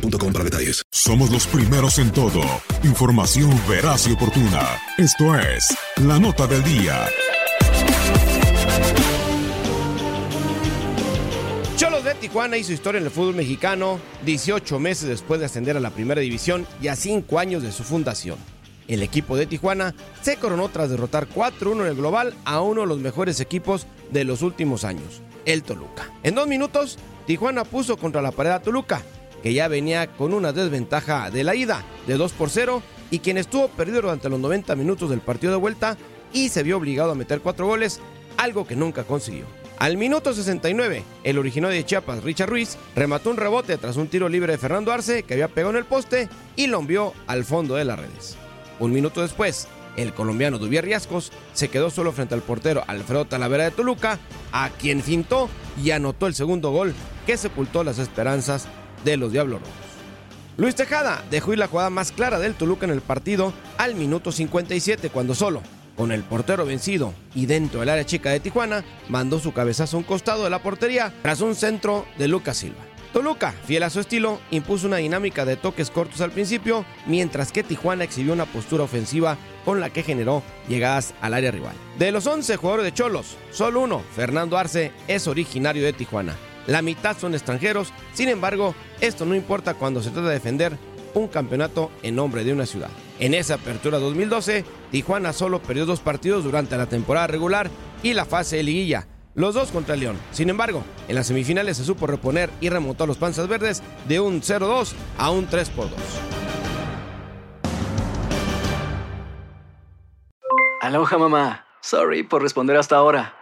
para detalles. Somos los primeros en todo. Información veraz y oportuna. Esto es La Nota del Día. Cholos de Tijuana hizo historia en el fútbol mexicano 18 meses después de ascender a la primera división y a 5 años de su fundación. El equipo de Tijuana se coronó tras derrotar 4-1 en el global a uno de los mejores equipos de los últimos años, el Toluca. En dos minutos, Tijuana puso contra la pared a Toluca, que ya venía con una desventaja de la ida de 2 por 0 y quien estuvo perdido durante los 90 minutos del partido de vuelta y se vio obligado a meter 4 goles, algo que nunca consiguió. Al minuto 69, el originario de Chiapas, Richard Ruiz, remató un rebote tras un tiro libre de Fernando Arce que había pegado en el poste y lo envió al fondo de las redes. Un minuto después, el colombiano Duvier Riascos se quedó solo frente al portero Alfredo Talavera de Toluca, a quien fintó y anotó el segundo gol que sepultó las esperanzas de los Diablos Rojos. Luis Tejada dejó ir la jugada más clara del Toluca en el partido al minuto 57 cuando solo, con el portero vencido y dentro del área chica de Tijuana, mandó su cabezazo a un costado de la portería tras un centro de Lucas Silva. Toluca, fiel a su estilo, impuso una dinámica de toques cortos al principio, mientras que Tijuana exhibió una postura ofensiva con la que generó llegadas al área rival. De los 11 jugadores de Cholos, solo uno, Fernando Arce, es originario de Tijuana. La mitad son extranjeros, sin embargo, esto no importa cuando se trata de defender un campeonato en nombre de una ciudad. En esa apertura 2012, Tijuana solo perdió dos partidos durante la temporada regular y la fase de liguilla, los dos contra León. Sin embargo, en las semifinales se supo reponer y remontó a los Panzas Verdes de un 0-2 a un 3 2. Aloha mamá. Sorry por responder hasta ahora.